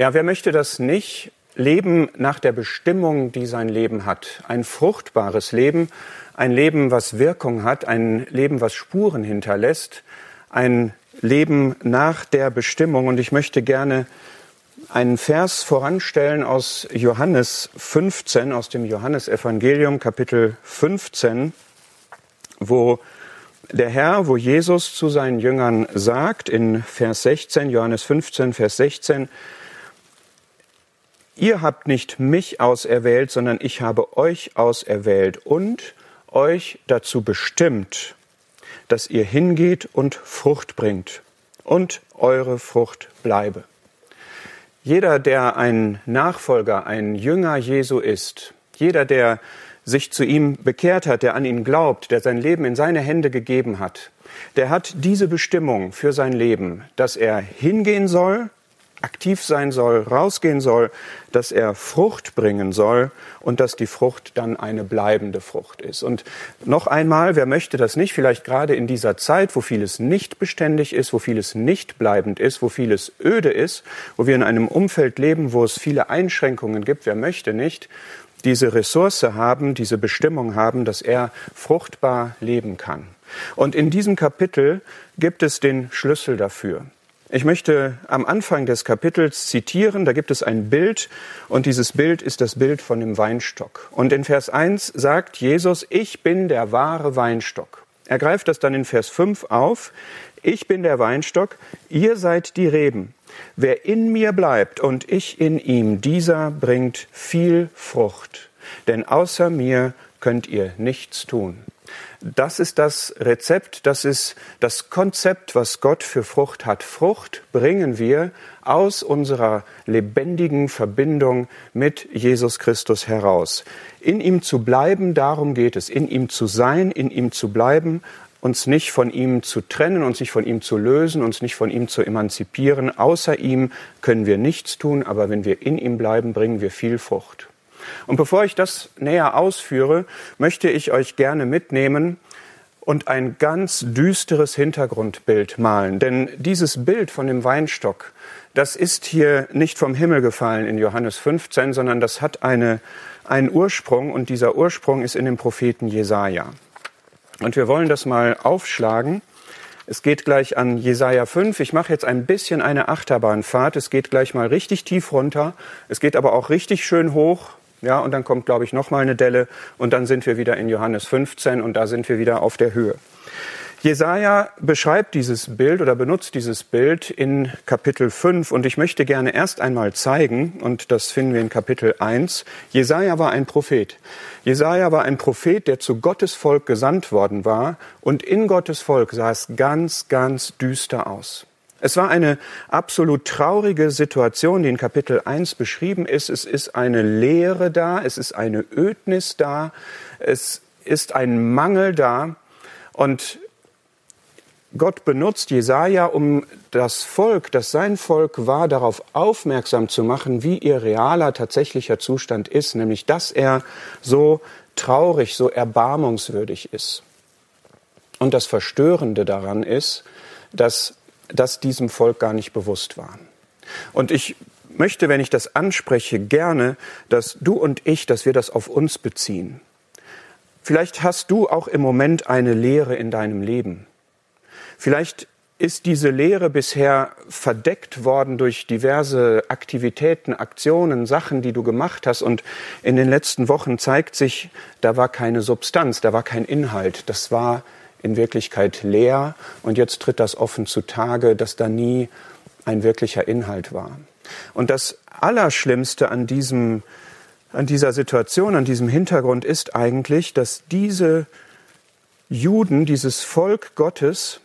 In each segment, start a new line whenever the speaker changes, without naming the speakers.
Ja, wer möchte das nicht? Leben nach der Bestimmung, die sein Leben hat. Ein fruchtbares Leben, ein Leben, was Wirkung hat, ein Leben, was Spuren hinterlässt, ein Leben nach der Bestimmung. Und ich möchte gerne einen Vers voranstellen aus Johannes 15, aus dem Johannesevangelium, Kapitel 15, wo der Herr, wo Jesus zu seinen Jüngern sagt, in Vers 16, Johannes 15, Vers 16, Ihr habt nicht mich auserwählt, sondern ich habe euch auserwählt und euch dazu bestimmt, dass ihr hingeht und Frucht bringt und eure Frucht bleibe. Jeder, der ein Nachfolger, ein Jünger Jesu ist, jeder, der sich zu ihm bekehrt hat, der an ihn glaubt, der sein Leben in seine Hände gegeben hat, der hat diese Bestimmung für sein Leben, dass er hingehen soll aktiv sein soll, rausgehen soll, dass er Frucht bringen soll und dass die Frucht dann eine bleibende Frucht ist. Und noch einmal, wer möchte das nicht, vielleicht gerade in dieser Zeit, wo vieles nicht beständig ist, wo vieles nicht bleibend ist, wo vieles öde ist, wo wir in einem Umfeld leben, wo es viele Einschränkungen gibt, wer möchte nicht diese Ressource haben, diese Bestimmung haben, dass er fruchtbar leben kann. Und in diesem Kapitel gibt es den Schlüssel dafür. Ich möchte am Anfang des Kapitels zitieren, da gibt es ein Bild und dieses Bild ist das Bild von dem Weinstock. Und in Vers 1 sagt Jesus, ich bin der wahre Weinstock. Er greift das dann in Vers 5 auf, ich bin der Weinstock, ihr seid die Reben. Wer in mir bleibt und ich in ihm, dieser bringt viel Frucht. Denn außer mir könnt ihr nichts tun. Das ist das Rezept, das ist das Konzept, was Gott für Frucht hat. Frucht bringen wir aus unserer lebendigen Verbindung mit Jesus Christus heraus. In ihm zu bleiben, darum geht es. In ihm zu sein, in ihm zu bleiben, uns nicht von ihm zu trennen, uns nicht von ihm zu lösen, uns nicht von ihm zu emanzipieren. Außer ihm können wir nichts tun, aber wenn wir in ihm bleiben, bringen wir viel Frucht. Und bevor ich das näher ausführe, möchte ich euch gerne mitnehmen und ein ganz düsteres Hintergrundbild malen. Denn dieses Bild von dem Weinstock, das ist hier nicht vom Himmel gefallen in Johannes 15, sondern das hat eine, einen Ursprung und dieser Ursprung ist in dem Propheten Jesaja. Und wir wollen das mal aufschlagen. Es geht gleich an Jesaja 5. Ich mache jetzt ein bisschen eine Achterbahnfahrt. Es geht gleich mal richtig tief runter. Es geht aber auch richtig schön hoch. Ja, und dann kommt, glaube ich, noch mal eine Delle und dann sind wir wieder in Johannes 15 und da sind wir wieder auf der Höhe. Jesaja beschreibt dieses Bild oder benutzt dieses Bild in Kapitel 5 und ich möchte gerne erst einmal zeigen, und das finden wir in Kapitel 1, Jesaja war ein Prophet. Jesaja war ein Prophet, der zu Gottes Volk gesandt worden war und in Gottes Volk sah es ganz, ganz düster aus. Es war eine absolut traurige Situation, die in Kapitel 1 beschrieben ist. Es ist eine Leere da, es ist eine Ödnis da, es ist ein Mangel da. Und Gott benutzt Jesaja, um das Volk, das sein Volk war, darauf aufmerksam zu machen, wie ihr realer, tatsächlicher Zustand ist, nämlich dass er so traurig, so erbarmungswürdig ist. Und das Verstörende daran ist, dass das diesem Volk gar nicht bewusst war. Und ich möchte, wenn ich das anspreche, gerne, dass du und ich, dass wir das auf uns beziehen. Vielleicht hast du auch im Moment eine Lehre in deinem Leben. Vielleicht ist diese Lehre bisher verdeckt worden durch diverse Aktivitäten, Aktionen, Sachen, die du gemacht hast. Und in den letzten Wochen zeigt sich, da war keine Substanz, da war kein Inhalt. Das war in Wirklichkeit leer und jetzt tritt das offen zutage, dass da nie ein wirklicher Inhalt war. Und das Allerschlimmste an diesem, an dieser Situation, an diesem Hintergrund ist eigentlich, dass diese Juden, dieses Volk Gottes,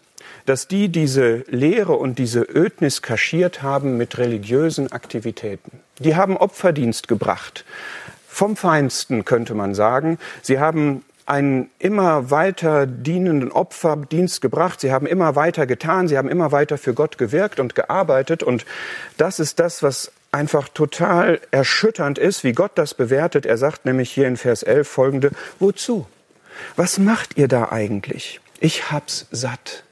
dass die diese Lehre und diese Ödnis kaschiert haben mit religiösen Aktivitäten. Die haben Opferdienst gebracht. Vom Feinsten könnte man sagen. Sie haben einen immer weiter dienenden Opferdienst gebracht. Sie haben immer weiter getan. Sie haben immer weiter für Gott gewirkt und gearbeitet. Und das ist das, was einfach total erschütternd ist, wie Gott das bewertet. Er sagt nämlich hier in Vers 11 folgende, wozu? Was macht ihr da eigentlich? Ich hab's satt.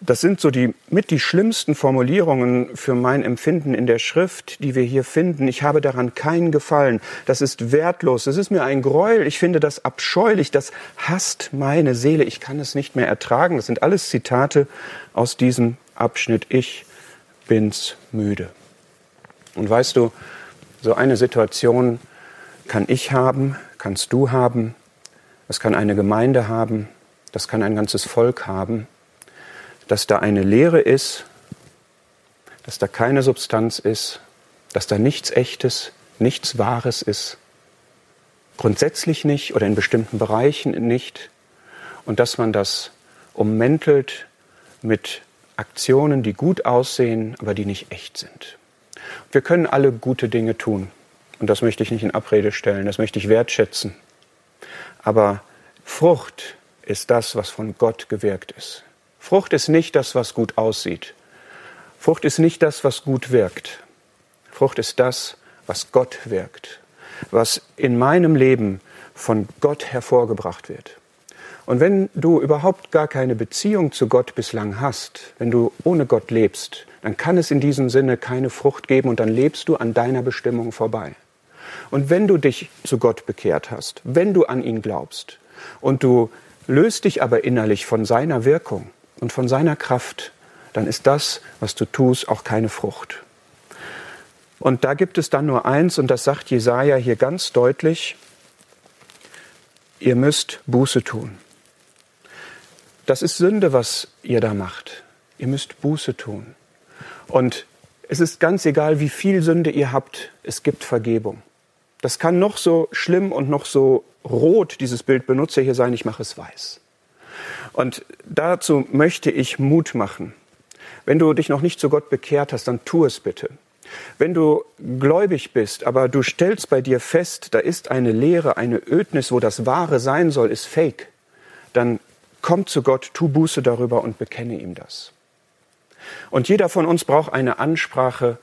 Das sind so die mit die schlimmsten Formulierungen für mein Empfinden in der Schrift, die wir hier finden. Ich habe daran keinen Gefallen. Das ist wertlos. Das ist mir ein Gräuel. Ich finde das abscheulich. Das hasst meine Seele. Ich kann es nicht mehr ertragen. Das sind alles Zitate aus diesem Abschnitt. Ich bin's müde. Und weißt du, so eine Situation kann ich haben, kannst du haben, das kann eine Gemeinde haben, das kann ein ganzes Volk haben dass da eine Leere ist, dass da keine Substanz ist, dass da nichts Echtes, nichts Wahres ist. Grundsätzlich nicht oder in bestimmten Bereichen nicht. Und dass man das ummäntelt mit Aktionen, die gut aussehen, aber die nicht echt sind. Wir können alle gute Dinge tun. Und das möchte ich nicht in Abrede stellen, das möchte ich wertschätzen. Aber Frucht ist das, was von Gott gewirkt ist. Frucht ist nicht das, was gut aussieht. Frucht ist nicht das, was gut wirkt. Frucht ist das, was Gott wirkt, was in meinem Leben von Gott hervorgebracht wird. Und wenn du überhaupt gar keine Beziehung zu Gott bislang hast, wenn du ohne Gott lebst, dann kann es in diesem Sinne keine Frucht geben und dann lebst du an deiner Bestimmung vorbei. Und wenn du dich zu Gott bekehrt hast, wenn du an ihn glaubst und du löst dich aber innerlich von seiner Wirkung, und von seiner Kraft, dann ist das, was du tust, auch keine Frucht. Und da gibt es dann nur eins, und das sagt Jesaja hier ganz deutlich: Ihr müsst Buße tun. Das ist Sünde, was ihr da macht. Ihr müsst Buße tun. Und es ist ganz egal, wie viel Sünde ihr habt, es gibt Vergebung. Das kann noch so schlimm und noch so rot, dieses Bild benutze hier sein, ich mache es weiß. Und dazu möchte ich Mut machen. Wenn du dich noch nicht zu Gott bekehrt hast, dann tu es bitte. Wenn du gläubig bist, aber du stellst bei dir fest, da ist eine Leere, eine Ödnis, wo das Wahre sein soll, ist fake, dann komm zu Gott, tu Buße darüber und bekenne ihm das. Und jeder von uns braucht eine Ansprache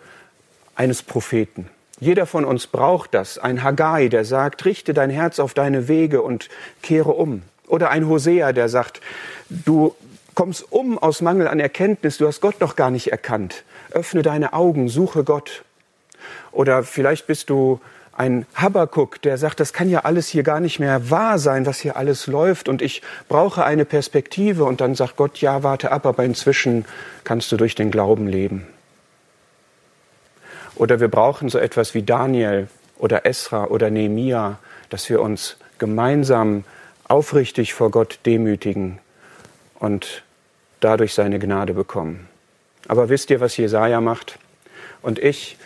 eines Propheten. Jeder von uns braucht das. Ein Haggai, der sagt, richte dein Herz auf deine Wege und kehre um. Oder ein Hosea, der sagt, du kommst um aus Mangel an Erkenntnis, du hast Gott noch gar nicht erkannt. Öffne deine Augen, suche Gott. Oder vielleicht bist du ein Habakuk, der sagt, das kann ja alles hier gar nicht mehr wahr sein, was hier alles läuft und ich brauche eine Perspektive und dann sagt Gott, ja, warte ab, aber inzwischen kannst du durch den Glauben leben. Oder wir brauchen so etwas wie Daniel oder Esra oder Nehemia, dass wir uns gemeinsam aufrichtig vor Gott demütigen und dadurch seine Gnade bekommen. Aber wisst ihr, was Jesaja macht? Und ich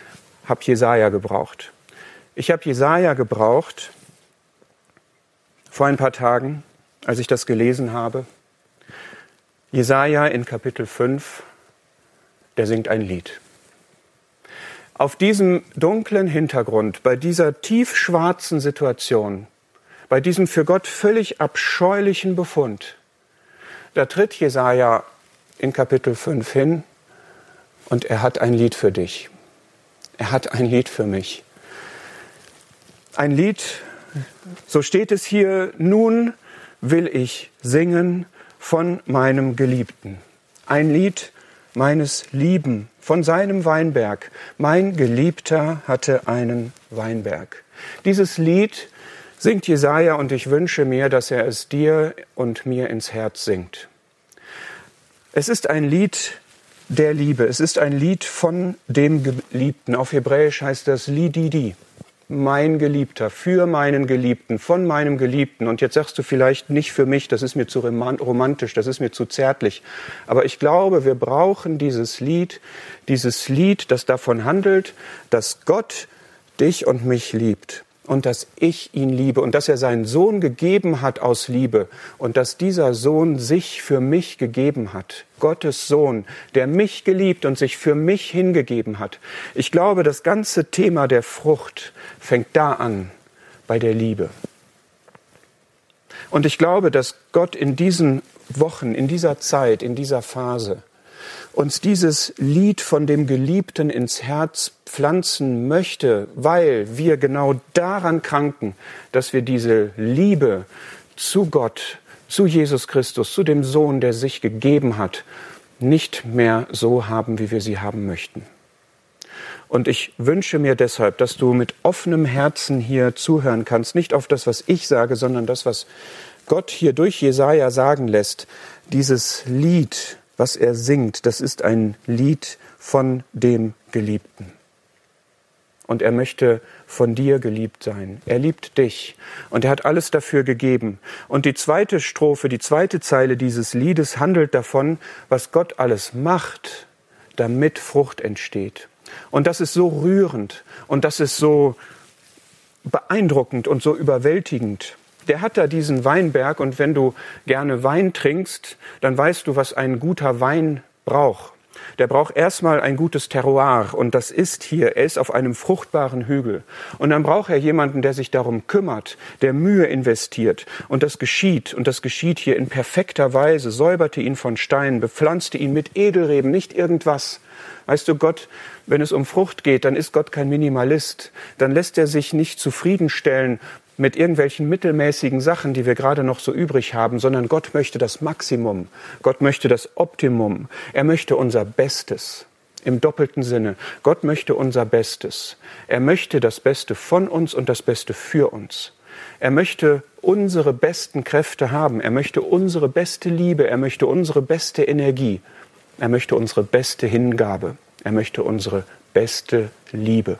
habe Jesaja gebraucht. Ich habe Jesaja gebraucht vor ein paar Tagen, als ich das gelesen habe. Jesaja in Kapitel 5, der singt ein Lied. Auf diesem dunklen Hintergrund, bei dieser tiefschwarzen Situation, bei diesem für Gott völlig abscheulichen Befund, da tritt Jesaja in Kapitel 5 hin und er hat ein Lied für dich. Er hat ein Lied für mich. Ein Lied, so steht es hier, nun will ich singen von meinem Geliebten. Ein Lied meines Lieben von seinem Weinberg. Mein Geliebter hatte einen Weinberg. Dieses Lied singt Jesaja und ich wünsche mir, dass er es dir und mir ins Herz singt. Es ist ein Lied der Liebe. Es ist ein Lied von dem Geliebten. Auf Hebräisch heißt das Lididi. Mein Geliebter, für meinen Geliebten, von meinem Geliebten. Und jetzt sagst du vielleicht nicht für mich, das ist mir zu romantisch, das ist mir zu zärtlich. Aber ich glaube, wir brauchen dieses Lied, dieses Lied, das davon handelt, dass Gott dich und mich liebt und dass ich ihn liebe und dass er seinen Sohn gegeben hat aus Liebe und dass dieser Sohn sich für mich gegeben hat. Gottes Sohn, der mich geliebt und sich für mich hingegeben hat. Ich glaube, das ganze Thema der Frucht fängt da an, bei der Liebe. Und ich glaube, dass Gott in diesen Wochen, in dieser Zeit, in dieser Phase uns dieses Lied von dem Geliebten ins Herz pflanzen möchte, weil wir genau daran kranken, dass wir diese Liebe zu Gott, zu Jesus Christus, zu dem Sohn, der sich gegeben hat, nicht mehr so haben, wie wir sie haben möchten. Und ich wünsche mir deshalb, dass du mit offenem Herzen hier zuhören kannst, nicht auf das, was ich sage, sondern das, was Gott hier durch Jesaja sagen lässt. Dieses Lied, was er singt, das ist ein Lied von dem Geliebten. Und er möchte von dir geliebt sein. Er liebt dich und er hat alles dafür gegeben. Und die zweite Strophe, die zweite Zeile dieses Liedes handelt davon, was Gott alles macht, damit Frucht entsteht. Und das ist so rührend und das ist so beeindruckend und so überwältigend. Der hat da diesen Weinberg und wenn du gerne Wein trinkst, dann weißt du, was ein guter Wein braucht. Der braucht erstmal ein gutes Terroir und das ist hier, er ist auf einem fruchtbaren Hügel. Und dann braucht er jemanden, der sich darum kümmert, der Mühe investiert. Und das geschieht und das geschieht hier in perfekter Weise, säuberte ihn von Steinen, bepflanzte ihn mit Edelreben, nicht irgendwas. Weißt du, Gott, wenn es um Frucht geht, dann ist Gott kein Minimalist. Dann lässt er sich nicht zufriedenstellen mit irgendwelchen mittelmäßigen Sachen, die wir gerade noch so übrig haben, sondern Gott möchte das Maximum. Gott möchte das Optimum. Er möchte unser Bestes. Im doppelten Sinne. Gott möchte unser Bestes. Er möchte das Beste von uns und das Beste für uns. Er möchte unsere besten Kräfte haben. Er möchte unsere beste Liebe. Er möchte unsere beste Energie. Er möchte unsere beste Hingabe. Er möchte unsere beste Liebe.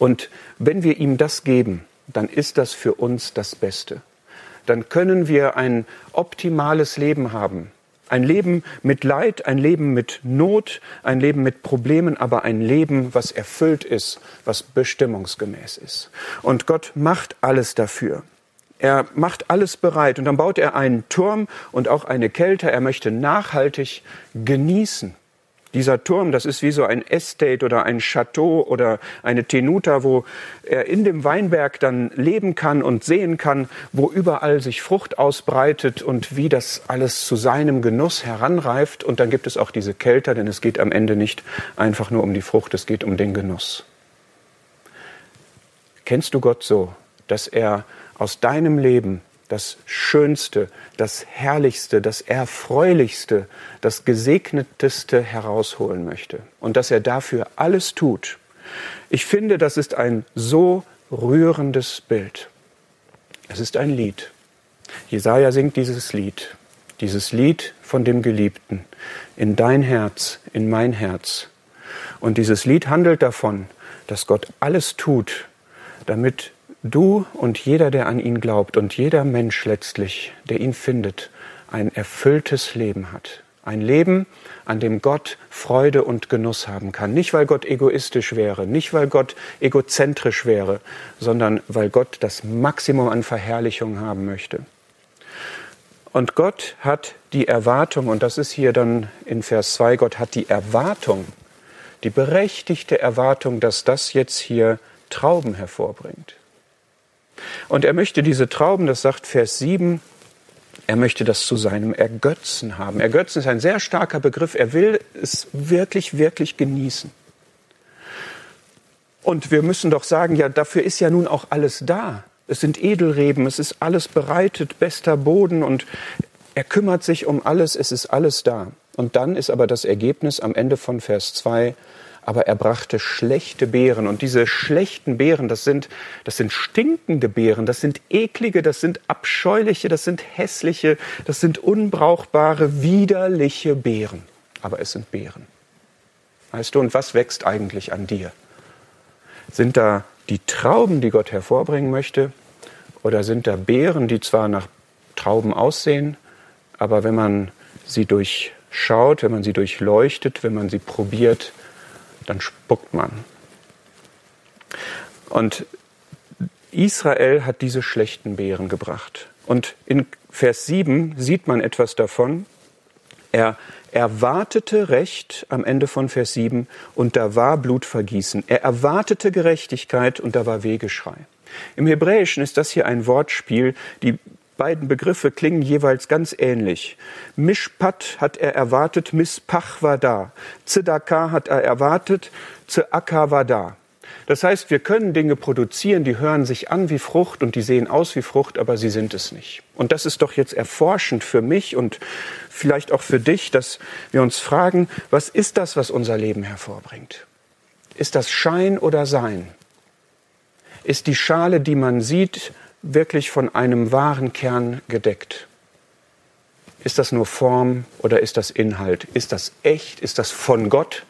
Und wenn wir ihm das geben, dann ist das für uns das Beste. Dann können wir ein optimales Leben haben. Ein Leben mit Leid, ein Leben mit Not, ein Leben mit Problemen, aber ein Leben, was erfüllt ist, was bestimmungsgemäß ist. Und Gott macht alles dafür. Er macht alles bereit und dann baut er einen Turm und auch eine Kälte. Er möchte nachhaltig genießen. Dieser Turm, das ist wie so ein Estate oder ein Chateau oder eine Tenuta, wo er in dem Weinberg dann leben kann und sehen kann, wo überall sich Frucht ausbreitet und wie das alles zu seinem Genuss heranreift. Und dann gibt es auch diese Kälte, denn es geht am Ende nicht einfach nur um die Frucht, es geht um den Genuss. Kennst du Gott so, dass er aus deinem Leben das Schönste, das Herrlichste, das Erfreulichste, das Gesegneteste herausholen möchte und dass er dafür alles tut. Ich finde, das ist ein so rührendes Bild. Es ist ein Lied. Jesaja singt dieses Lied, dieses Lied von dem Geliebten in dein Herz, in mein Herz. Und dieses Lied handelt davon, dass Gott alles tut, damit du und jeder, der an ihn glaubt und jeder Mensch letztlich, der ihn findet, ein erfülltes Leben hat. Ein Leben, an dem Gott Freude und Genuss haben kann. Nicht, weil Gott egoistisch wäre, nicht, weil Gott egozentrisch wäre, sondern weil Gott das Maximum an Verherrlichung haben möchte. Und Gott hat die Erwartung, und das ist hier dann in Vers 2, Gott hat die Erwartung, die berechtigte Erwartung, dass das jetzt hier Trauben hervorbringt. Und er möchte diese Trauben, das sagt Vers 7, er möchte das zu seinem Ergötzen haben. Ergötzen ist ein sehr starker Begriff. Er will es wirklich, wirklich genießen. Und wir müssen doch sagen, ja, dafür ist ja nun auch alles da. Es sind Edelreben, es ist alles bereitet, bester Boden und er kümmert sich um alles, es ist alles da. Und dann ist aber das Ergebnis am Ende von Vers 2, aber er brachte schlechte Beeren. Und diese schlechten Beeren, das sind, das sind stinkende Beeren, das sind eklige, das sind abscheuliche, das sind hässliche, das sind unbrauchbare, widerliche Beeren. Aber es sind Beeren. Weißt du, und was wächst eigentlich an dir? Sind da die Trauben, die Gott hervorbringen möchte? Oder sind da Beeren, die zwar nach Trauben aussehen, aber wenn man sie durchschaut, wenn man sie durchleuchtet, wenn man sie probiert, dann spuckt man. Und Israel hat diese schlechten Beeren gebracht. Und in Vers 7 sieht man etwas davon. Er erwartete Recht am Ende von Vers 7 und da war Blutvergießen. Er erwartete Gerechtigkeit und da war Wegeschrei. Im Hebräischen ist das hier ein Wortspiel. Die beiden Begriffe klingen jeweils ganz ähnlich. Mishpat hat er erwartet, Mispach war da. Zedakah hat er erwartet, Zeaka war da. Das heißt, wir können Dinge produzieren, die hören sich an wie Frucht und die sehen aus wie Frucht, aber sie sind es nicht. Und das ist doch jetzt erforschend für mich und vielleicht auch für dich, dass wir uns fragen, was ist das, was unser Leben hervorbringt? Ist das Schein oder Sein? Ist die Schale, die man sieht, wirklich von einem wahren Kern gedeckt? Ist das nur Form oder ist das Inhalt? Ist das echt? Ist das von Gott?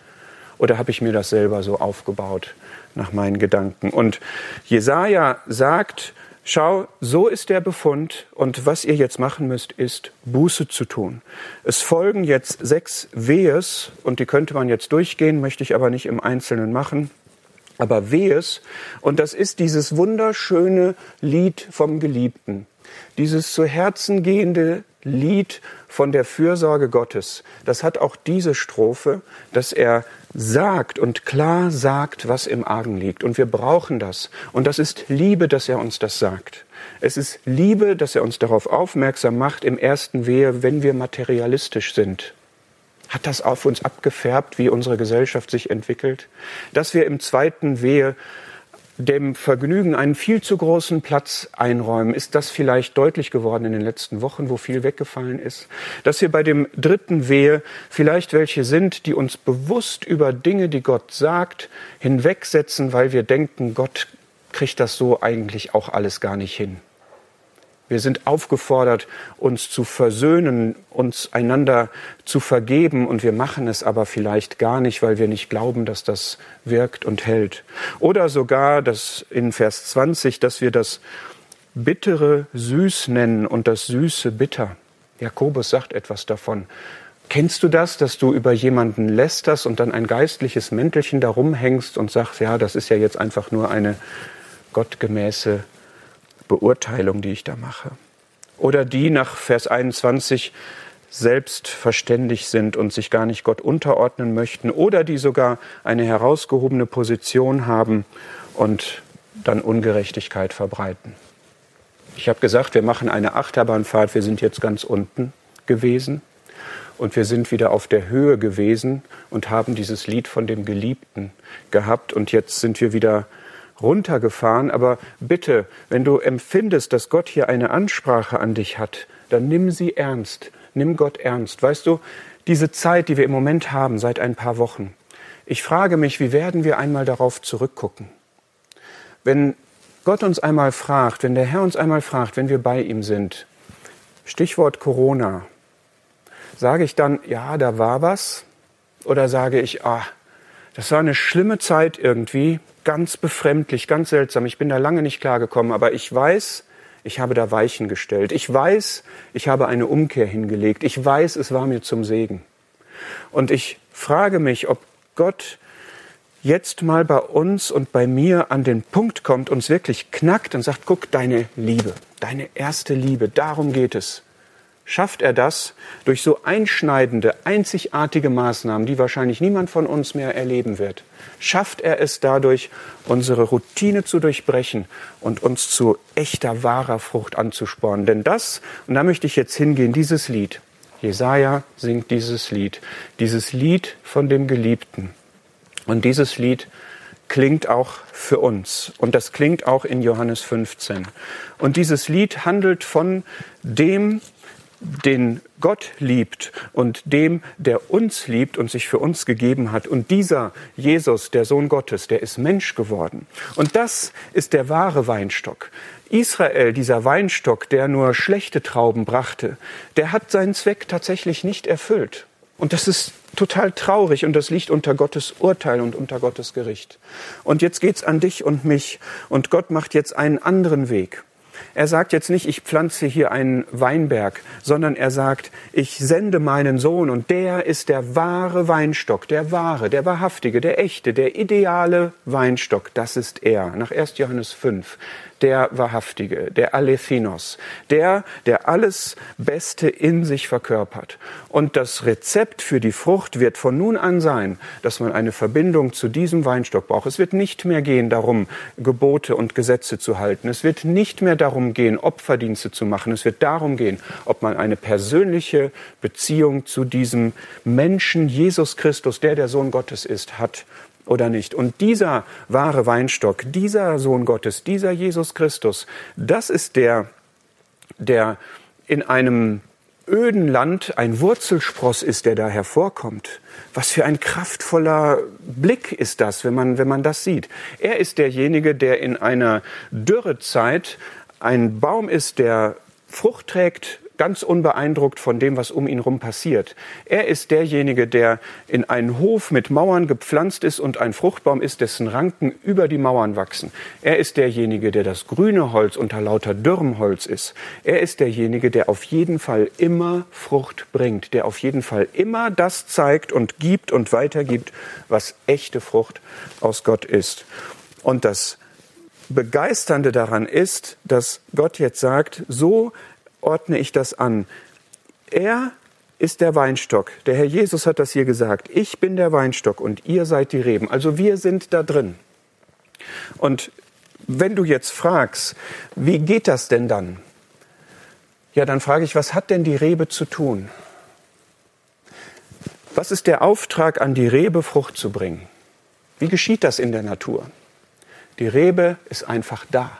Oder habe ich mir das selber so aufgebaut nach meinen Gedanken? Und Jesaja sagt, schau, so ist der Befund und was ihr jetzt machen müsst, ist Buße zu tun. Es folgen jetzt sechs Wehes und die könnte man jetzt durchgehen, möchte ich aber nicht im Einzelnen machen. Aber Wehes, und das ist dieses wunderschöne Lied vom Geliebten, dieses zu Herzen gehende Lied von der Fürsorge Gottes, das hat auch diese Strophe, dass er sagt und klar sagt, was im Argen liegt. Und wir brauchen das. Und das ist Liebe, dass er uns das sagt. Es ist Liebe, dass er uns darauf aufmerksam macht im ersten Wehe, wenn wir materialistisch sind. Hat das auf uns abgefärbt, wie unsere Gesellschaft sich entwickelt? Dass wir im zweiten Wehe dem Vergnügen einen viel zu großen Platz einräumen. Ist das vielleicht deutlich geworden in den letzten Wochen, wo viel weggefallen ist? Dass wir bei dem dritten Wehe vielleicht welche sind, die uns bewusst über Dinge, die Gott sagt, hinwegsetzen, weil wir denken, Gott kriegt das so eigentlich auch alles gar nicht hin. Wir sind aufgefordert, uns zu versöhnen, uns einander zu vergeben und wir machen es aber vielleicht gar nicht, weil wir nicht glauben, dass das wirkt und hält. Oder sogar, dass in Vers 20, dass wir das Bittere süß nennen und das Süße bitter. Jakobus sagt etwas davon. Kennst du das, dass du über jemanden lästerst und dann ein geistliches Mäntelchen darum hängst und sagst, ja, das ist ja jetzt einfach nur eine gottgemäße Beurteilung, die ich da mache. Oder die nach Vers 21 selbstverständlich sind und sich gar nicht Gott unterordnen möchten oder die sogar eine herausgehobene Position haben und dann Ungerechtigkeit verbreiten. Ich habe gesagt, wir machen eine Achterbahnfahrt, wir sind jetzt ganz unten gewesen und wir sind wieder auf der Höhe gewesen und haben dieses Lied von dem Geliebten gehabt und jetzt sind wir wieder runtergefahren, aber bitte, wenn du empfindest, dass Gott hier eine Ansprache an dich hat, dann nimm sie ernst, nimm Gott ernst. Weißt du, diese Zeit, die wir im Moment haben, seit ein paar Wochen, ich frage mich, wie werden wir einmal darauf zurückgucken? Wenn Gott uns einmal fragt, wenn der Herr uns einmal fragt, wenn wir bei ihm sind, Stichwort Corona, sage ich dann, ja, da war was? Oder sage ich, ah, das war eine schlimme Zeit irgendwie, ganz befremdlich, ganz seltsam. Ich bin da lange nicht klargekommen, aber ich weiß, ich habe da Weichen gestellt. Ich weiß, ich habe eine Umkehr hingelegt. Ich weiß, es war mir zum Segen. Und ich frage mich, ob Gott jetzt mal bei uns und bei mir an den Punkt kommt, uns wirklich knackt und sagt, guck, deine Liebe, deine erste Liebe, darum geht es schafft er das durch so einschneidende, einzigartige Maßnahmen, die wahrscheinlich niemand von uns mehr erleben wird. Schafft er es dadurch, unsere Routine zu durchbrechen und uns zu echter, wahrer Frucht anzuspornen. Denn das, und da möchte ich jetzt hingehen, dieses Lied, Jesaja singt dieses Lied, dieses Lied von dem Geliebten. Und dieses Lied klingt auch für uns. Und das klingt auch in Johannes 15. Und dieses Lied handelt von dem, den Gott liebt und dem, der uns liebt und sich für uns gegeben hat. Und dieser Jesus, der Sohn Gottes, der ist Mensch geworden. Und das ist der wahre Weinstock. Israel, dieser Weinstock, der nur schlechte Trauben brachte, der hat seinen Zweck tatsächlich nicht erfüllt. Und das ist total traurig und das liegt unter Gottes Urteil und unter Gottes Gericht. Und jetzt geht's an dich und mich und Gott macht jetzt einen anderen Weg. Er sagt jetzt nicht, ich pflanze hier einen Weinberg, sondern er sagt, ich sende meinen Sohn und der ist der wahre Weinstock, der wahre, der wahrhaftige, der echte, der ideale Weinstock. Das ist er. Nach 1. Johannes 5 der Wahrhaftige, der Alethinos, der, der alles Beste in sich verkörpert. Und das Rezept für die Frucht wird von nun an sein, dass man eine Verbindung zu diesem Weinstock braucht. Es wird nicht mehr gehen darum, Gebote und Gesetze zu halten. Es wird nicht mehr darum gehen, Opferdienste zu machen. Es wird darum gehen, ob man eine persönliche Beziehung zu diesem Menschen, Jesus Christus, der der Sohn Gottes ist, hat oder nicht? Und dieser wahre Weinstock, dieser Sohn Gottes, dieser Jesus Christus, das ist der, der in einem öden Land ein Wurzelspross ist, der da hervorkommt. Was für ein kraftvoller Blick ist das, wenn man, wenn man das sieht. Er ist derjenige, der in einer Dürrezeit ein Baum ist, der Frucht trägt, ganz unbeeindruckt von dem, was um ihn herum passiert. Er ist derjenige, der in einen Hof mit Mauern gepflanzt ist und ein Fruchtbaum ist, dessen Ranken über die Mauern wachsen. Er ist derjenige, der das grüne Holz unter lauter dürrem Holz ist. Er ist derjenige, der auf jeden Fall immer Frucht bringt, der auf jeden Fall immer das zeigt und gibt und weitergibt, was echte Frucht aus Gott ist. Und das Begeisternde daran ist, dass Gott jetzt sagt, so ordne ich das an? Er ist der Weinstock. Der Herr Jesus hat das hier gesagt. Ich bin der Weinstock und ihr seid die Reben. Also wir sind da drin. Und wenn du jetzt fragst, wie geht das denn dann? Ja, dann frage ich, was hat denn die Rebe zu tun? Was ist der Auftrag an die Rebe, Frucht zu bringen? Wie geschieht das in der Natur? Die Rebe ist einfach da.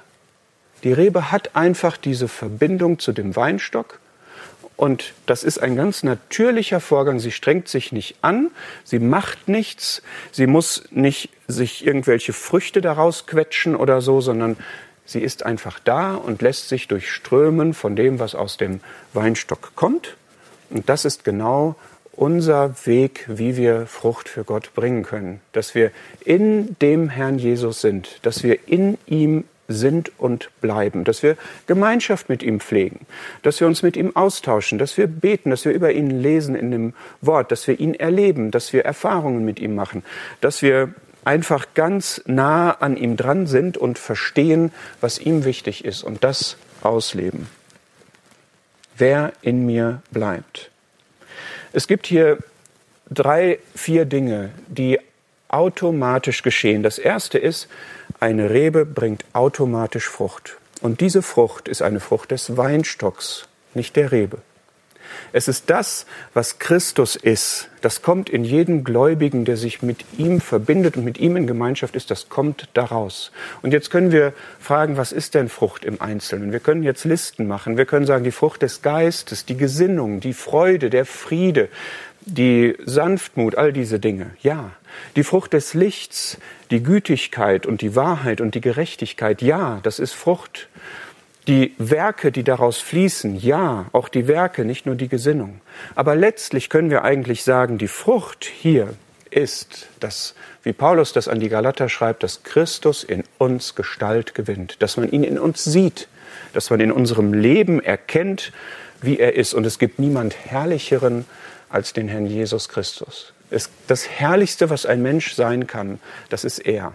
Die Rebe hat einfach diese Verbindung zu dem Weinstock. Und das ist ein ganz natürlicher Vorgang. Sie strengt sich nicht an, sie macht nichts, sie muss nicht sich irgendwelche Früchte daraus quetschen oder so, sondern sie ist einfach da und lässt sich durchströmen von dem, was aus dem Weinstock kommt. Und das ist genau unser Weg, wie wir Frucht für Gott bringen können. Dass wir in dem Herrn Jesus sind, dass wir in ihm sind und bleiben, dass wir Gemeinschaft mit ihm pflegen, dass wir uns mit ihm austauschen, dass wir beten, dass wir über ihn lesen in dem Wort, dass wir ihn erleben, dass wir Erfahrungen mit ihm machen, dass wir einfach ganz nah an ihm dran sind und verstehen, was ihm wichtig ist. Und das ausleben. Wer in mir bleibt. Es gibt hier drei, vier Dinge, die automatisch geschehen. Das erste ist, eine Rebe bringt automatisch Frucht. Und diese Frucht ist eine Frucht des Weinstocks, nicht der Rebe. Es ist das, was Christus ist. Das kommt in jedem Gläubigen, der sich mit ihm verbindet und mit ihm in Gemeinschaft ist, das kommt daraus. Und jetzt können wir fragen, was ist denn Frucht im Einzelnen? Wir können jetzt Listen machen. Wir können sagen, die Frucht des Geistes, die Gesinnung, die Freude, der Friede, die Sanftmut, all diese Dinge. Ja. Die Frucht des Lichts, die Gütigkeit und die Wahrheit und die Gerechtigkeit. Ja, das ist Frucht. Die Werke, die daraus fließen, ja, auch die Werke, nicht nur die Gesinnung. Aber letztlich können wir eigentlich sagen, die Frucht hier ist, dass, wie Paulus das an die Galater schreibt, dass Christus in uns Gestalt gewinnt, dass man ihn in uns sieht, dass man in unserem Leben erkennt, wie er ist. Und es gibt niemand herrlicheren als den Herrn Jesus Christus. Das Herrlichste, was ein Mensch sein kann, das ist er.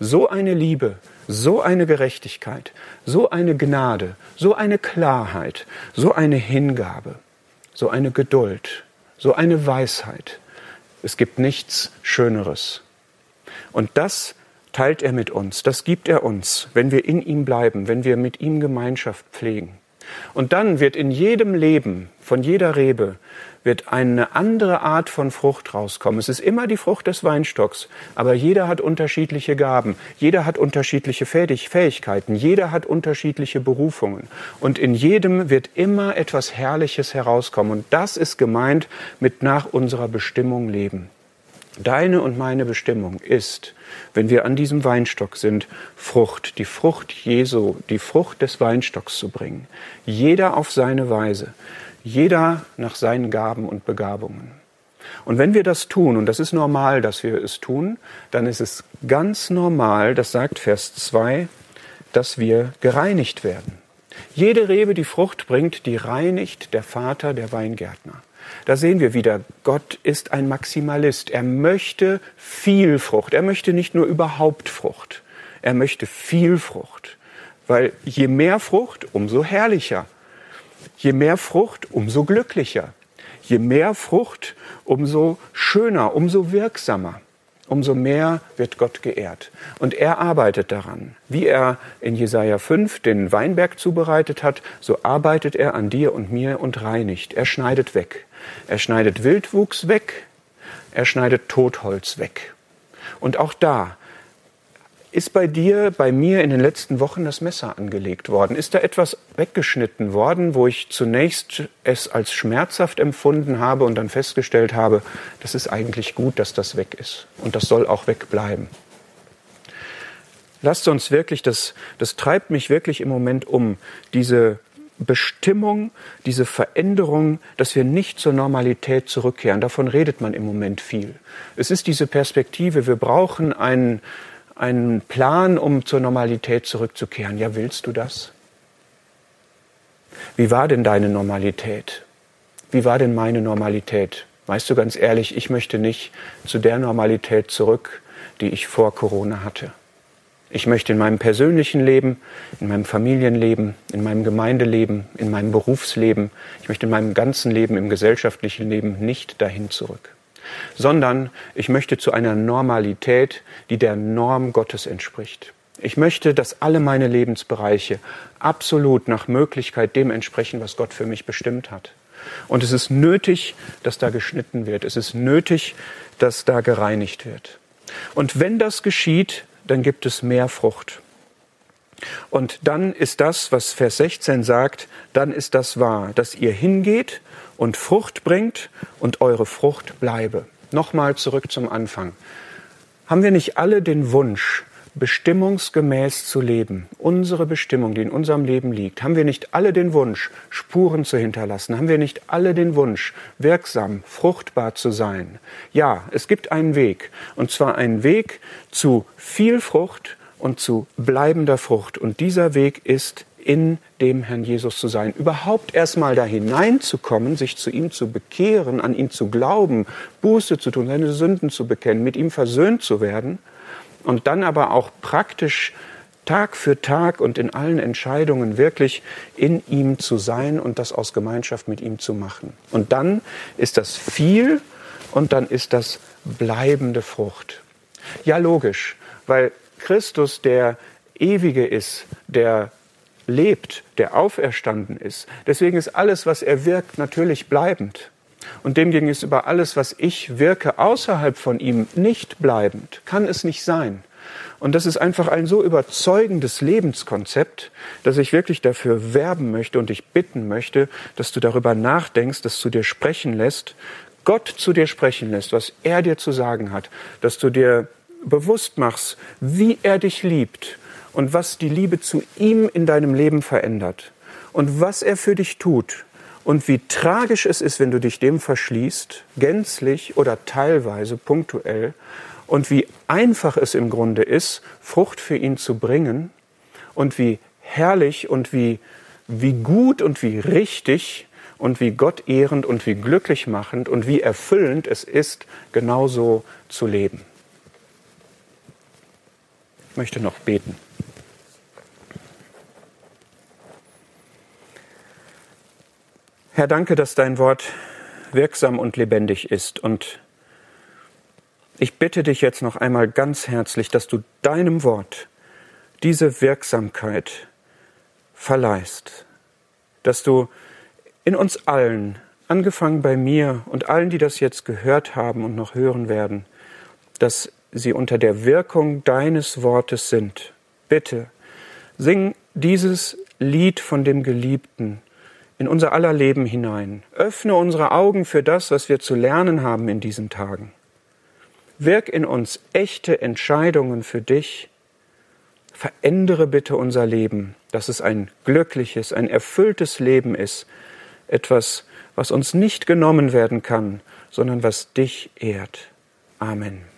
So eine Liebe, so eine Gerechtigkeit, so eine Gnade, so eine Klarheit, so eine Hingabe, so eine Geduld, so eine Weisheit. Es gibt nichts Schöneres. Und das teilt er mit uns, das gibt er uns, wenn wir in ihm bleiben, wenn wir mit ihm Gemeinschaft pflegen. Und dann wird in jedem Leben, von jeder Rebe, wird eine andere Art von Frucht rauskommen. Es ist immer die Frucht des Weinstocks, aber jeder hat unterschiedliche Gaben, jeder hat unterschiedliche Fähigkeiten, jeder hat unterschiedliche Berufungen. Und in jedem wird immer etwas Herrliches herauskommen. Und das ist gemeint mit nach unserer Bestimmung leben. Deine und meine Bestimmung ist, wenn wir an diesem Weinstock sind, Frucht, die Frucht Jesu, die Frucht des Weinstocks zu bringen. Jeder auf seine Weise. Jeder nach seinen Gaben und Begabungen. Und wenn wir das tun, und das ist normal, dass wir es tun, dann ist es ganz normal, das sagt Vers 2, dass wir gereinigt werden. Jede Rebe, die Frucht bringt, die reinigt der Vater, der Weingärtner. Da sehen wir wieder, Gott ist ein Maximalist. Er möchte viel Frucht. Er möchte nicht nur überhaupt Frucht. Er möchte viel Frucht. Weil je mehr Frucht, umso herrlicher. Je mehr Frucht, umso glücklicher. Je mehr Frucht, umso schöner, umso wirksamer. Umso mehr wird Gott geehrt. Und er arbeitet daran. Wie er in Jesaja 5 den Weinberg zubereitet hat, so arbeitet er an dir und mir und reinigt. Er schneidet weg. Er schneidet Wildwuchs weg. Er schneidet Totholz weg. Und auch da ist bei dir, bei mir in den letzten Wochen das Messer angelegt worden? Ist da etwas weggeschnitten worden, wo ich zunächst es als schmerzhaft empfunden habe und dann festgestellt habe, das ist eigentlich gut, dass das weg ist und das soll auch wegbleiben? Lasst uns wirklich, das, das treibt mich wirklich im Moment um, diese Bestimmung, diese Veränderung, dass wir nicht zur Normalität zurückkehren. Davon redet man im Moment viel. Es ist diese Perspektive, wir brauchen einen, einen Plan, um zur Normalität zurückzukehren. Ja, willst du das? Wie war denn deine Normalität? Wie war denn meine Normalität? Weißt du ganz ehrlich, ich möchte nicht zu der Normalität zurück, die ich vor Corona hatte. Ich möchte in meinem persönlichen Leben, in meinem Familienleben, in meinem Gemeindeleben, in meinem Berufsleben, ich möchte in meinem ganzen Leben, im gesellschaftlichen Leben nicht dahin zurück sondern ich möchte zu einer Normalität, die der Norm Gottes entspricht. Ich möchte, dass alle meine Lebensbereiche absolut nach Möglichkeit dem entsprechen, was Gott für mich bestimmt hat. Und es ist nötig, dass da geschnitten wird. Es ist nötig, dass da gereinigt wird. Und wenn das geschieht, dann gibt es mehr Frucht. Und dann ist das, was Vers 16 sagt, dann ist das wahr, dass ihr hingeht und Frucht bringt und eure Frucht bleibe. Nochmal zurück zum Anfang. Haben wir nicht alle den Wunsch, bestimmungsgemäß zu leben, unsere Bestimmung, die in unserem Leben liegt, haben wir nicht alle den Wunsch, Spuren zu hinterlassen, haben wir nicht alle den Wunsch, wirksam, fruchtbar zu sein. Ja, es gibt einen Weg, und zwar einen Weg zu viel Frucht und zu bleibender Frucht, und dieser Weg ist in dem Herrn Jesus zu sein. Überhaupt erstmal da hineinzukommen, sich zu ihm zu bekehren, an ihn zu glauben, Buße zu tun, seine Sünden zu bekennen, mit ihm versöhnt zu werden und dann aber auch praktisch Tag für Tag und in allen Entscheidungen wirklich in ihm zu sein und das aus Gemeinschaft mit ihm zu machen. Und dann ist das viel und dann ist das bleibende Frucht. Ja, logisch, weil Christus der Ewige ist, der lebt, der auferstanden ist. Deswegen ist alles, was er wirkt, natürlich bleibend. Und demgegenüber ist über alles, was ich wirke, außerhalb von ihm nicht bleibend. Kann es nicht sein. Und das ist einfach ein so überzeugendes Lebenskonzept, dass ich wirklich dafür werben möchte und dich bitten möchte, dass du darüber nachdenkst, dass du dir sprechen lässt, Gott zu dir sprechen lässt, was er dir zu sagen hat, dass du dir bewusst machst, wie er dich liebt und was die Liebe zu ihm in deinem Leben verändert und was er für dich tut und wie tragisch es ist, wenn du dich dem verschließt, gänzlich oder teilweise punktuell und wie einfach es im Grunde ist, Frucht für ihn zu bringen und wie herrlich und wie, wie gut und wie richtig und wie Gott ehrend und wie glücklich machend und wie erfüllend es ist, genauso zu leben. Ich möchte noch beten. Herr, danke, dass dein Wort wirksam und lebendig ist. Und ich bitte dich jetzt noch einmal ganz herzlich, dass du deinem Wort diese Wirksamkeit verleihst, dass du in uns allen, angefangen bei mir und allen, die das jetzt gehört haben und noch hören werden, dass sie unter der Wirkung deines Wortes sind. Bitte, sing dieses Lied von dem Geliebten, in unser aller Leben hinein. Öffne unsere Augen für das, was wir zu lernen haben in diesen Tagen. Wirk in uns echte Entscheidungen für dich. Verändere bitte unser Leben, dass es ein glückliches, ein erfülltes Leben ist. Etwas, was uns nicht genommen werden kann, sondern was dich ehrt. Amen.